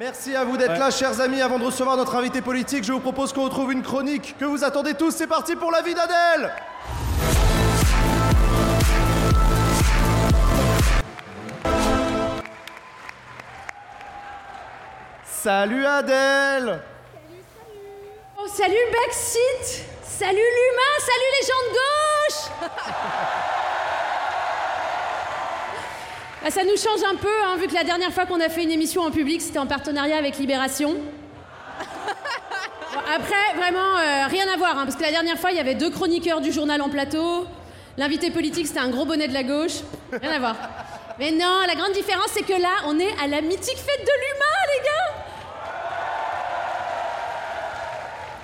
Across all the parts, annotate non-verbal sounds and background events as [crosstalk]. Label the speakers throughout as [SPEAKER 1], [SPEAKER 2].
[SPEAKER 1] Merci à vous d'être là, chers amis. Avant de recevoir notre invité politique, je vous propose qu'on retrouve une chronique que vous attendez tous. C'est parti pour la vie d'Adèle. Salut Adèle.
[SPEAKER 2] Oh, salut le backseat Salut l'humain. Salut les gens de gauche [laughs] Ah, Ça nous change un peu, hein, vu que la dernière fois qu'on a fait une émission en public, c'était en partenariat avec Libération. Après, vraiment, euh, rien à voir, hein, parce que la dernière fois, il y avait deux chroniqueurs du journal en plateau. L'invité politique, c'était un gros bonnet de la gauche. Rien à voir. Mais non, la grande différence, c'est que là, on est à la mythique fête de l'humain, les gars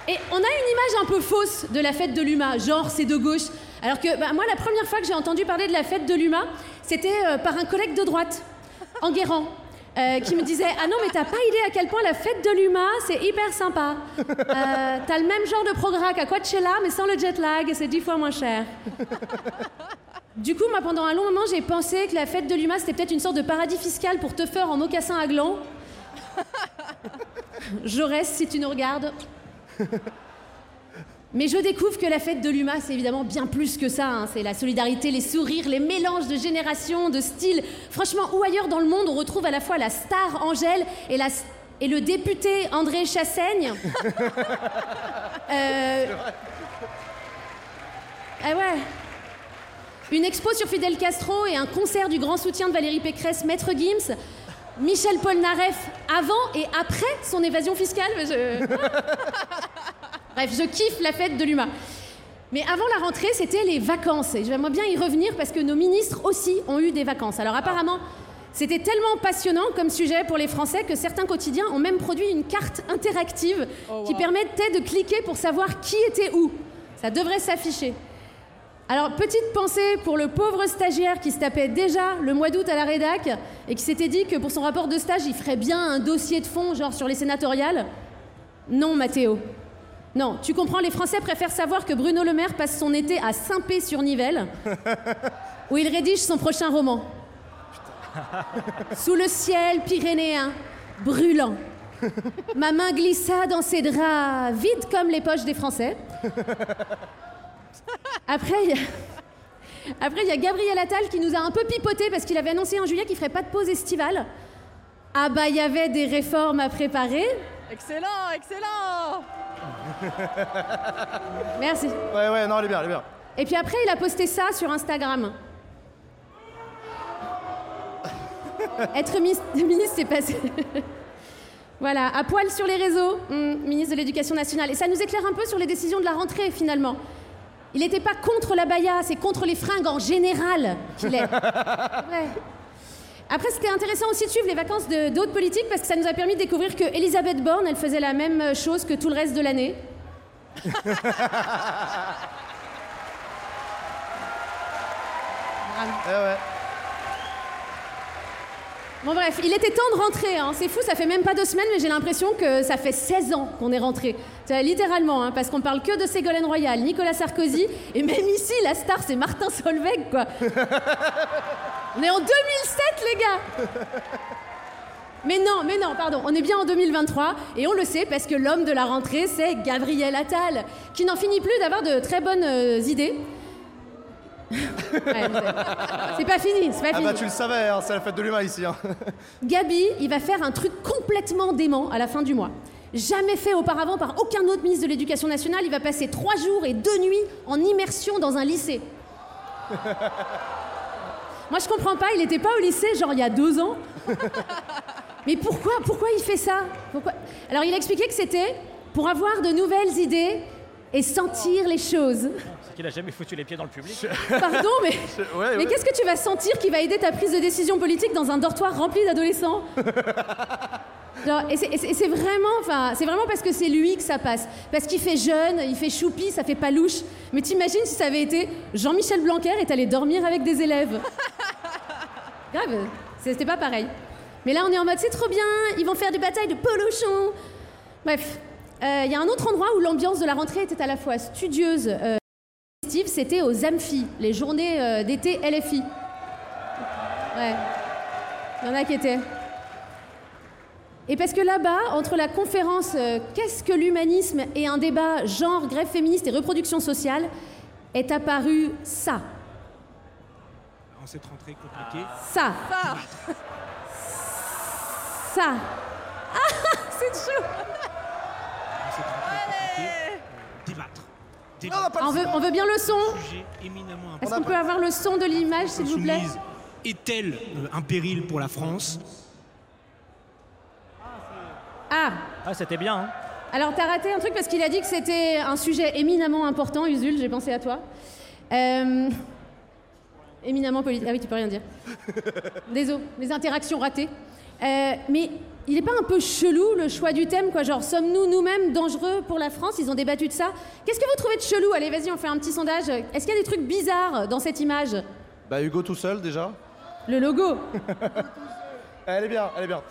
[SPEAKER 2] Et on a une image un peu fausse de la fête de l'UMA, genre c'est de gauche. Alors que bah, moi, la première fois que j'ai entendu parler de la fête de l'UMA, c'était euh, par un collègue de droite, Enguerrand, euh, qui me disait Ah non, mais t'as pas idée à quel point la fête de l'UMA, c'est hyper sympa. Euh, t'as le même genre de programme qu'à Coachella, mais sans le jet lag, c'est dix fois moins cher. Du coup, moi, pendant un long moment, j'ai pensé que la fête de l'UMA, c'était peut-être une sorte de paradis fiscal pour teufeurs en mocassin à gland. Jaurès, si tu nous regardes. Mais je découvre que la fête de l'UMA, c'est évidemment bien plus que ça. hein. C'est la solidarité, les sourires, les mélanges de générations, de styles. Franchement, où ailleurs dans le monde, on retrouve à la fois la star Angèle et, la, et le député André Chassaigne. [laughs] Euh, Ah ouais. Une expo sur Fidel Castro et un concert du grand soutien de Valérie Pécresse, Maître Gims. Michel Polnareff avant et après son évasion fiscale. je- [laughs] Bref, je kiffe la fête de l'UMA. Mais avant la rentrée, c'était les vacances. Et j'aimerais bien y revenir parce que nos ministres aussi ont eu des vacances. Alors apparemment, c'était tellement passionnant comme sujet pour les Français que certains quotidiens ont même produit une carte interactive qui permettait de cliquer pour savoir qui était où. Ça devrait s'afficher. Alors, petite pensée pour le pauvre stagiaire qui se tapait déjà le mois d'août à la rédac et qui s'était dit que pour son rapport de stage, il ferait bien un dossier de fond, genre sur les sénatoriales. Non, Mathéo. Non, tu comprends, les Français préfèrent savoir que Bruno Le Maire passe son été à Saint-Pé-sur-Nivelle, [laughs] où il rédige son prochain roman. Sous le ciel pyrénéen, brûlant. Ma main glissa dans ses draps vides comme les poches des Français. Après, il y a... Après, il y a Gabriel Attal qui nous a un peu pipoté parce qu'il avait annoncé en juillet qu'il ferait pas de pause estivale. Ah bah, il y avait des réformes à préparer.
[SPEAKER 3] Excellent, excellent [laughs]
[SPEAKER 2] Merci.
[SPEAKER 1] Ouais, ouais, non, elle est bien, elle est bien.
[SPEAKER 2] Et puis après, il a posté ça sur Instagram. [laughs] Être ministre, c'est passé. [laughs] voilà, à poil sur les réseaux, hum, ministre de l'Éducation nationale. Et ça nous éclaire un peu sur les décisions de la rentrée, finalement. Il n'était pas contre la baya, c'est contre les fringues en général qu'il est. Ouais. Après, c'était intéressant aussi de suivre les vacances d'autres politiques parce que ça nous a permis de découvrir que Elisabeth Borne, elle faisait la même chose que tout le reste de l'année. [laughs]
[SPEAKER 1] Ouais.
[SPEAKER 2] Bon bref, il était temps de rentrer, hein. c'est fou, ça fait même pas deux semaines, mais j'ai l'impression que ça fait 16 ans qu'on est rentré. Littéralement, hein, parce qu'on parle que de Ségolène Royal, Nicolas Sarkozy, et même ici, la star, c'est Martin Solveig, quoi. On est en 2007, les gars Mais non, mais non, pardon, on est bien en 2023, et on le sait parce que l'homme de la rentrée, c'est Gabriel Attal, qui n'en finit plus d'avoir de très bonnes euh, idées. C'est pas fini, c'est pas
[SPEAKER 1] Ah
[SPEAKER 2] fini.
[SPEAKER 1] bah tu le savais, hein, c'est la fête de l'humain ici. hein. [laughs]
[SPEAKER 2] Gabi, il va faire un truc complètement dément à la fin du mois. Jamais fait auparavant par aucun autre ministre de l'Éducation nationale, il va passer trois jours et deux nuits en immersion dans un lycée. [laughs] Moi, je comprends pas, il n'était pas au lycée, genre il y a deux ans. [laughs] Mais pourquoi Pourquoi il fait ça? Pourquoi? Alors, il a expliqué que c'était pour avoir de nouvelles idées et sentir les choses.
[SPEAKER 4] C'est qu'il a jamais foutu les pieds dans le public.
[SPEAKER 2] Pardon, mais,
[SPEAKER 1] Ouais,
[SPEAKER 2] mais qu'est-ce que tu vas sentir qui va aider ta prise de décision politique dans un dortoir rempli d'adolescents [laughs] Genre, et c'est- vraiment, enfin, c'est vraiment parce que c'est lui que ça passe. Parce qu'il fait jeune, il fait choupi, ça fait pas louche. Mais t'imagines si ça avait été Jean-Michel Blanquer est allé dormir avec des élèves. [laughs] Grave, c'était pas pareil. Mais là, on est en mode c'est trop bien, ils vont faire des batailles de polochons. Bref, il y a un autre endroit où l'ambiance de la rentrée était à la fois studieuse. euh, festive, c'était aux Amphi, les journées euh, d'été LFI. Ouais. Il y en a qui étaient. Et parce que là-bas, entre la conférence euh, Qu'est-ce que l'humanisme et un débat genre, grève féministe et reproduction sociale, est apparu ça.
[SPEAKER 5] En cette rentrée compliquée.
[SPEAKER 2] Ça.
[SPEAKER 3] Ça.
[SPEAKER 2] Ça. [laughs] Ah, c'est chaud.
[SPEAKER 5] Cette euh, débattre.
[SPEAKER 1] Non,
[SPEAKER 5] Débattre.
[SPEAKER 1] on
[SPEAKER 2] veut,
[SPEAKER 1] son.
[SPEAKER 2] on veut bien le son. Est-ce qu'on peut avoir le son de l'image, s'il vous plaît?
[SPEAKER 5] Est-elle euh, un péril pour la France?
[SPEAKER 2] Ah,
[SPEAKER 4] Ah, c'était bien. Hein.
[SPEAKER 2] alors t'as raté un truc parce qu'il a dit que c'était un sujet éminemment important, Usul, j'ai pensé à toi. Euh, éminemment politique. Ah oui, tu peux rien dire. Désolé, les interactions ratées. Euh, mais il n'est pas un peu chelou le choix du thème, quoi? Genre, sommes-nous nous-mêmes dangereux pour la France? Ils ont débattu de ça. Qu'est-ce que vous trouvez de chelou? Allez, vas-y, on fait un petit sondage. Est-ce qu'il y a des trucs bizarres dans cette image?
[SPEAKER 1] Bah Hugo tout seul déjà.
[SPEAKER 2] Le logo. [laughs]
[SPEAKER 1] Elle est bien, elle est bien.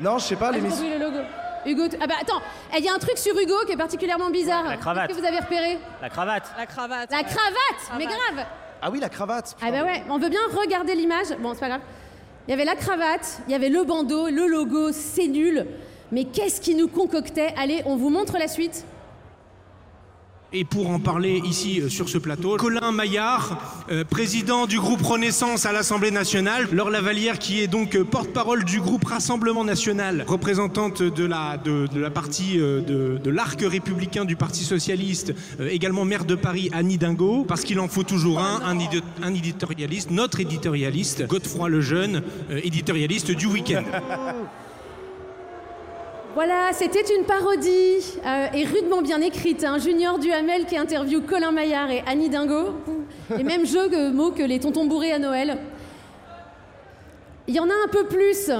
[SPEAKER 1] Non, je sais pas,
[SPEAKER 2] Ah,
[SPEAKER 1] l'émission.
[SPEAKER 2] le logo. Hugo. Ah bah attends, il y a un truc sur Hugo qui est particulièrement bizarre.
[SPEAKER 4] La cravate.
[SPEAKER 2] Qu'est-ce que vous avez repéré?
[SPEAKER 4] La cravate.
[SPEAKER 3] La cravate.
[SPEAKER 2] La cravate, Mais grave
[SPEAKER 1] Ah oui, la cravate.
[SPEAKER 2] Ah bah ouais, on veut bien regarder l'image. Bon, c'est pas grave. Il y avait la cravate, il y avait le bandeau, le logo, c'est nul. Mais qu'est-ce qui nous concoctait? Allez, on vous montre la suite.
[SPEAKER 5] Et pour en parler ici euh, sur ce plateau, Colin Maillard, euh, président du groupe Renaissance à l'Assemblée nationale, Laure Lavalière qui est donc euh, porte-parole du groupe Rassemblement national, représentante de la, de, de la partie euh, de, de l'arc républicain du Parti socialiste, également maire de Paris Annie Dingo, parce qu'il en faut toujours un, un, un éditorialiste, notre éditorialiste, Godefroy Lejeune, éditorialiste du week-end. [laughs]
[SPEAKER 2] Voilà, c'était une parodie euh, et rudement bien écrite. Un junior Duhamel qui interviewe Colin Maillard et Annie Dingo. Les mêmes jeux de mots que les tontons bourrés à Noël. Il y en a un peu plus.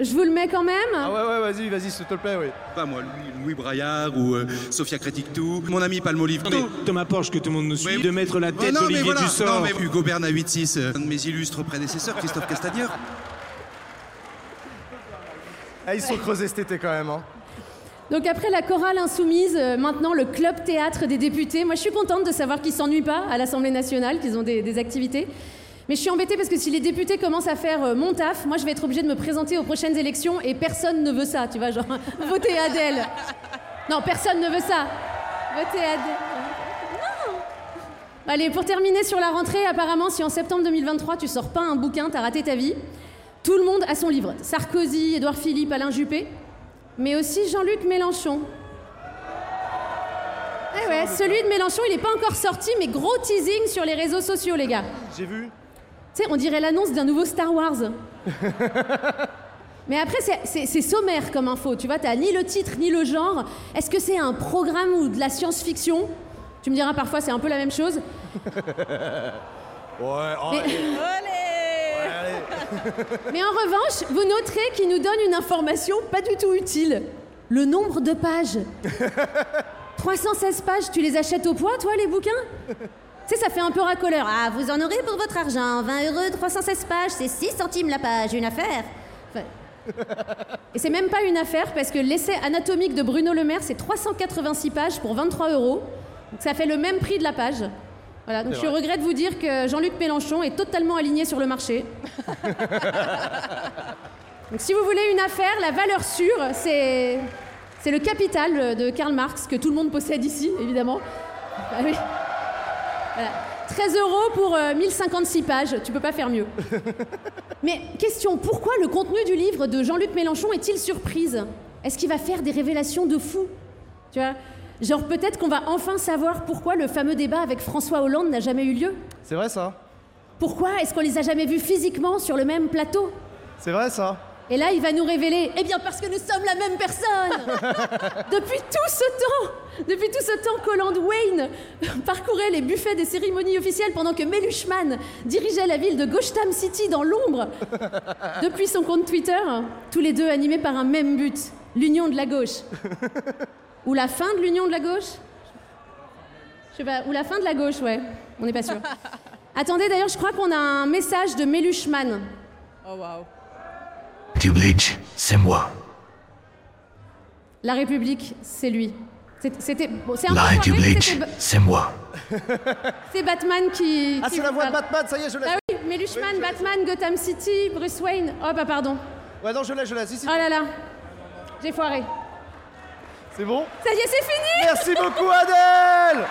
[SPEAKER 2] Je vous le mets quand même.
[SPEAKER 1] Ah ouais, ouais, vas-y, vas-y, s'il te plaît, oui.
[SPEAKER 6] Pas moi, Louis, Louis Braillard ou euh, Sofia Crétictou, mon ami Palmolive.
[SPEAKER 5] Attendez, Thomas Porche, que tout le monde nous suit,
[SPEAKER 6] Oui.
[SPEAKER 5] de mettre la
[SPEAKER 6] Oh
[SPEAKER 5] tête
[SPEAKER 6] non, mais
[SPEAKER 5] d'Olivier
[SPEAKER 6] voilà.
[SPEAKER 5] Dussort.
[SPEAKER 6] Non, mais Hugo Bernat 8-6, euh, un de mes illustres prédécesseurs, Christophe Castagneur.
[SPEAKER 1] Ah, ils sont creusés cet été quand même. Hein.
[SPEAKER 2] Donc après la chorale insoumise, euh, maintenant le club théâtre des députés. Moi je suis contente de savoir qu'ils s'ennuient pas à l'Assemblée nationale, qu'ils ont des, activités. Mais je suis embêtée parce que si les députés commencent à faire euh, mon taf, moi je vais être obligée de me présenter aux prochaines élections et personne ne veut ça, tu vois, genre [laughs] votez Adèle. Non, personne ne veut ça. Votez Adèle. Non. Allez, pour terminer sur la rentrée, apparemment si en septembre 2023 tu sors pas un bouquin, t'as raté ta vie. Tout le monde a son livre. Sarkozy, Édouard Philippe, Alain Juppé mais aussi Jean-Luc Mélenchon. Eh ouais, celui de Mélenchon, il n'est pas encore sorti, mais gros teasing sur les réseaux sociaux, les gars.
[SPEAKER 1] J'ai vu.
[SPEAKER 2] Tu sais, on dirait l'annonce d'un nouveau Star Wars. [laughs] mais après, c'est- sommaire comme info, tu vois, t'as ni le titre ni le genre. Est-ce que c'est un programme ou de la science-fiction? Tu me diras parfois, c'est un peu la même chose. [laughs]
[SPEAKER 1] Ouais, oh,
[SPEAKER 2] Mais-
[SPEAKER 1] allez. [laughs]
[SPEAKER 2] Mais en revanche, vous noterez qu'il nous donne une information pas du tout utile. Le nombre de pages. [laughs] 316 pages, tu les achètes au poids, toi, les bouquins? Tu sais, ça fait un peu racoleur. Ah, vous en aurez pour votre argent. 20 euros, 316 pages, c'est 6 centimes la page, une affaire. Enfin, Et c'est même pas une affaire, parce que l'essai anatomique de Bruno Le Maire, c'est 386 pages pour 23 euros. Donc ça fait le même prix de la page. Voilà, donc je suis au regret de vous dire que Jean-Luc Mélenchon est totalement aligné sur le marché. [laughs] Donc si vous voulez une affaire, la valeur sûre, c'est c'est le capital de Karl Marx que tout le monde possède ici, évidemment. Ah oui. Voilà. 13 euros pour euh, 1056 pages, tu peux pas faire mieux. [laughs] Mais question, pourquoi le contenu du livre de Jean-Luc Mélenchon est-il surprise? Est-ce qu'il va faire des révélations de fou? Tu vois? Genre peut-être qu'on va enfin savoir pourquoi le fameux débat avec François Hollande n'a jamais eu lieu.
[SPEAKER 1] C'est vrai ça.
[SPEAKER 2] Pourquoi est-ce qu'on les a jamais vus physiquement sur le même plateau?
[SPEAKER 1] C'est vrai ça.
[SPEAKER 2] Et là, il va nous révéler, eh bien parce que nous sommes la même personne. [laughs] Depuis tout ce temps, depuis tout ce temps qu'Hollande Wayne [laughs] parcourait les buffets des cérémonies officielles pendant que Melushman dirigeait la ville de Gotham City dans l'ombre. [laughs] Depuis son compte Twitter, tous les deux animés par un même but, l'union de la gauche. Ou la fin de l'union de la gauche? Je sais pas, ou la fin de la gauche, ouais, on n'est pas sûr. [laughs] Attendez, d'ailleurs, je crois qu'on a un message de Melushman.
[SPEAKER 3] Oh waouh.
[SPEAKER 7] République, c'est moi.
[SPEAKER 2] La République, c'est lui. C'est- C'était. Bon, c'est un
[SPEAKER 7] La République, c'est moi. [laughs]
[SPEAKER 2] C'est Batman qui.
[SPEAKER 1] Ah, c'est la voix de. Batman, ça y est, je l'ai.
[SPEAKER 2] Ah oui, Melushman, Batman, Gotham City, Bruce Wayne. Oh, bah pardon.
[SPEAKER 1] Ouais, non, je l'ai, je l'ai. Si, si.
[SPEAKER 2] Oh là là. J'ai foiré.
[SPEAKER 1] C'est bon
[SPEAKER 2] Ça y est, c'est fini
[SPEAKER 1] Merci beaucoup, Adèle